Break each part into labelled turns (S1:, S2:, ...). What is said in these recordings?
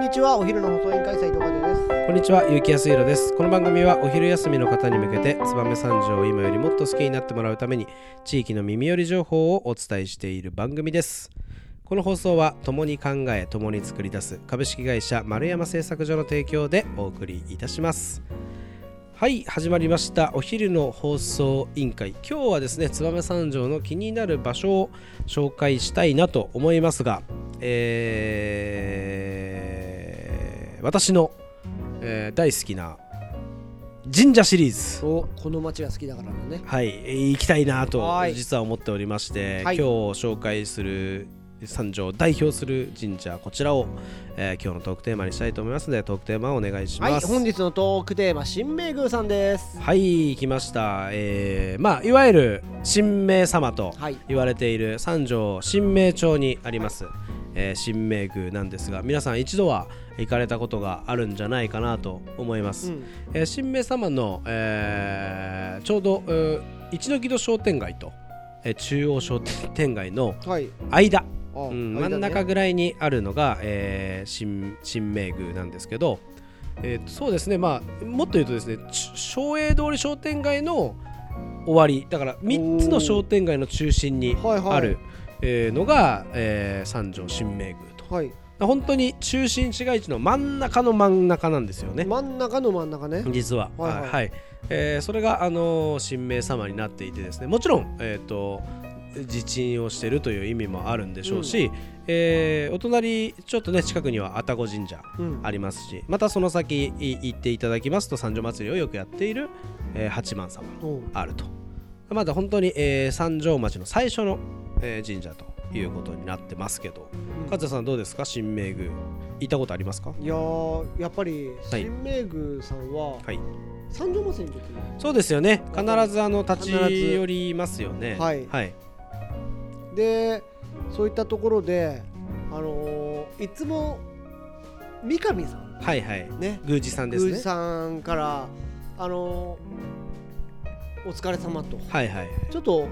S1: んにちはお昼の放送委員会斉藤和です
S2: こんにちは、ゆうきやすいろです。この番組はお昼休みの方に向けて、燕三条を今よりもっと好きになってもらうために、地域の耳寄り情報をお伝えしている番組です。この放送は、共に考え、共に作り出す株式会社丸山製作所の提供でお送りいたします。はい、始まりました。お昼の放送委員会。今日はですね、燕三条の気になる場所を紹介したいなと思いますが、えー私のえー大好きな神社シリーズ。
S1: おこの町が好きだからのね。
S2: はいえー行きたいなと
S1: はい。
S2: 実は思っておりまして、
S1: はい。
S2: 今日紹介する三条を代表する神社こちらを、えー今日のトークテーマにしたいと思いますのでトークテーマをお願いします。
S1: はい本日のトークテーマ新明宮さんです。
S2: はい来ました、えーまあいわゆる神明様と
S1: はい。
S2: 言われている三条神明町にあります、えー神明宮なんですが皆さん一度は行かれたことがあるんじゃないかなと思います、
S1: うん。
S2: えー神明様の、えーちょうど、えー一の木戸商店街と、えー中央商店街の
S1: はい。
S2: 間、
S1: あ
S2: うん真ん中ぐらいにあるのが、えー新神明宮なんですけど、えーとそうですね。まあもっと言うとですねち昭栄通り商店街の終わり。だから3つの商店街の中心に
S1: はいはい。
S2: ある、えーのが、えー三条神明宮と。
S1: はい
S2: 本当に中心市街地の真ん中の真ん中なんですよね。
S1: 真ん中の真ん中ね。
S2: 実は、
S1: はいはい。
S2: えーそれが、あのー神明様になっていてですね。もちろん、えー、と自鎮をしているという意味もあるんでしょうし、えーお隣ちょっとね近くには愛宕神社
S1: うん。
S2: ありますしまたその先い行っていただきますと三条祭りをよくやっている、えー八幡様あると。まだ本当に、えー三条町の最初の、えー神社ということになってますけど。
S1: うん。
S2: 勝田さんどうですか？神明宮。行ったことありますか？
S1: いやーやっぱり
S2: はい。
S1: 新明宮さんは
S2: はい。
S1: 三条祭りの時
S2: そうですよね。必ずあの立ち寄りますよね。
S1: はい。
S2: はい。
S1: でそういったところであのーいつも三上さん。
S2: はいはい。
S1: ね。
S2: 宮司さんです
S1: 宮司
S2: ね
S1: さんからあのーお疲れ様と。
S2: はいはい。
S1: ちょっと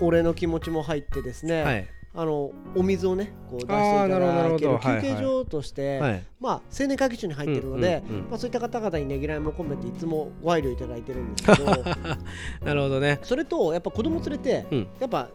S1: 俺の気持ちも入ってですね、
S2: はい。
S1: あのお水をねこう出していただける休憩所として、
S2: はい。
S1: まあ青年会議所に入ってるので、
S2: うんうんうん。
S1: まあ、そういった方々にねぎらいも込めていつもご配慮いただいてるんですけど。
S2: なるほどね。
S1: それとやっぱ子供連れて、
S2: うん。
S1: やっぱ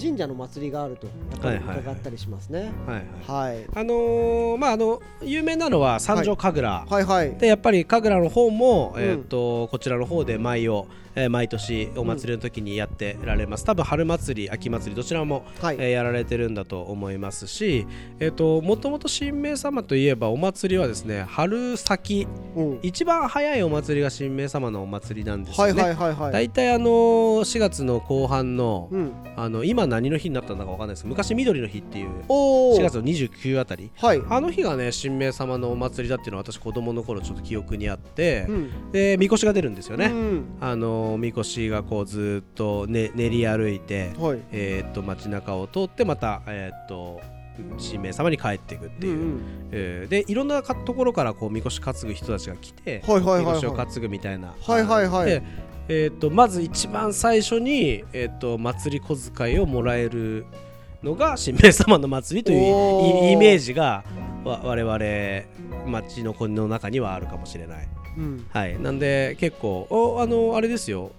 S1: 神社の祭りがあるとやっぱり
S2: はい。はいはい
S1: 伺ったりしますね。
S2: はいはい。
S1: はい、
S2: あのーまああの有名なのは三条神楽、
S1: はい。はい
S2: でやっぱり神楽の方も、
S1: うん。
S2: えー、とこちらの方で舞を、えー毎年お祭りの時にやってられます、多分春祭り秋祭りどちらも、
S1: はい、
S2: えーやられてるんだと思いますし、えー、ともともと神明様といえばお祭りはですね春先
S1: うん、
S2: 一番早いお祭りが神明様のお祭りなんです
S1: はい
S2: よね。
S1: はいはいはい。
S2: 大体あのー4月の後半の,、
S1: うん、
S2: あの今何の日になったんだかわかんないです昔緑の日っていう
S1: おお。
S2: 4月の29あたり
S1: はい。
S2: あの日がね神明様のお祭りだっていうのは私子供の頃ちょっと記憶にあって、
S1: うん、
S2: でみこしが出るんですよね、
S1: うん、
S2: あのみこしがこうずーっと、ね、練り歩いて、
S1: はい。
S2: えーっと街中を通ってまた、えーっと神明様に帰っていくっていう、
S1: ん
S2: えーでいろんなかところからこうみこし担ぐ人たちが来て、
S1: はいはいはいはい。
S2: みこしを担ぐみたいな。
S1: はいはいはい。
S2: でえーっとまず一番最初に、えーっと祭り小遣いをもらえるのが神明様の祭りというイイメージがわ我々町の子の中にはあるかもしれない。
S1: うん、
S2: はい、なんで結構おあのあれですよ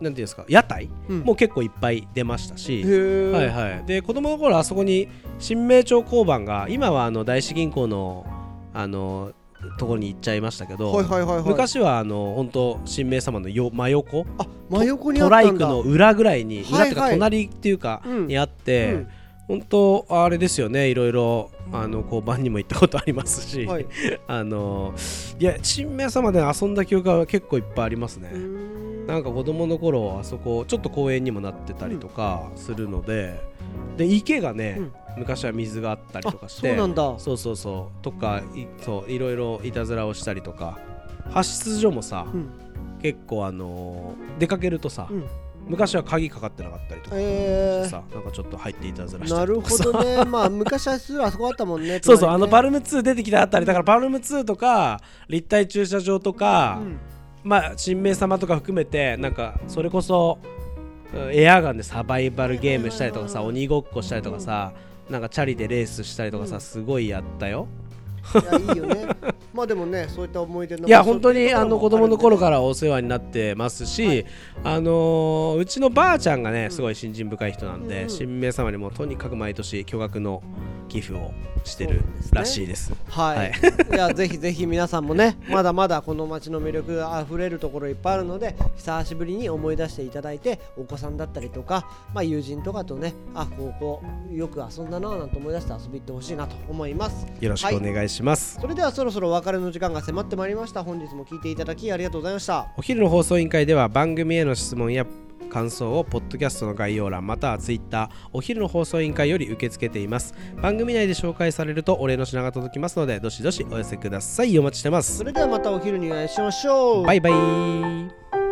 S2: なんていうんですか屋台
S1: うん、
S2: も結構いっぱい出ましたし。はいはい、で子供の頃あそこに新名町交番が今はあの大志銀行のあのところに行っちゃいましたけど、
S1: はいはいはいはい。
S2: 昔はあの本当新名様のよ真横。
S1: あ真横にあ
S2: ト
S1: ったんだ。
S2: ライクの裏ぐらいに、
S1: はい
S2: 裏っていうか
S1: はい
S2: 隣っていうか、
S1: うん
S2: にあって、
S1: うん。
S2: 本当あれですよねいろいろあの交番にも行ったことありますし、
S1: はい。
S2: あのいや神明様で遊んだ記憶が結構いっぱいありますね、なんか子供の頃あそこちょっと公園にもなってたりとかするので、で池がね、
S1: うん。
S2: 昔は水があったりとか
S1: あ
S2: して
S1: そうなんだ。
S2: そうそうそう。とかいそういろいろいたずらをしたりとか。発出所もさ、
S1: うん。
S2: 結構あのー出かけるとさ、
S1: うん。
S2: 昔は鍵かかってなかったりとか
S1: え
S2: してさ、なんかちょっと入っていたずらし
S1: ー、なる
S2: たりとかさ
S1: ほどね。まあ昔はすぐあそこあったもんね。
S2: そうそう、あのパ
S1: ル
S2: ルム2出てきたあったりだからパルム2とか立体駐車場とか、
S1: うん
S2: まあ神明様とか含めてなんかそれこそうんエアガンでサバイバルゲームしたりとかさ
S1: うん。
S2: 鬼ごっこしたりとかさなんかチャリでレースしたりとか
S1: うん
S2: さすごいやったよ。
S1: やいいよねまあでもねそういった思い出の
S2: いや本当にあの子供の頃
S1: ら
S2: からお世話になってますし、
S1: はい。
S2: あのーうちのばあちゃんがねすごい信心深い人なんで、
S1: うんうん。
S2: 神明様にもとにかく毎年巨額の寄付をしてる
S1: そうなんですね。
S2: らしいです。
S1: はい、
S2: はい。
S1: い、やぜひぜひ皆さんもねまだまだこの街の魅力あふれるところいっぱいあるので久しぶりに思い出していただいてお子さんだったりとか、まあ、友人とかとねあここよく遊んだなぁなんて思い出して遊び行ってほしいなと思います。
S2: よろしくお願いします。
S1: それではそろそろお別れの時間が迫ってまいりました。本日も聞いていただきありがとうございました。
S2: お昼の放送委員会では番組への質問や感想をポッドキャストの概要欄またはツイッターお昼の放送委員会より受け付けています。番組内で紹介されるとお礼の品が届きますのでどしどしお寄せください。お待ちしてます。
S1: それではまたお昼にお会いしましょう。
S2: バイバイ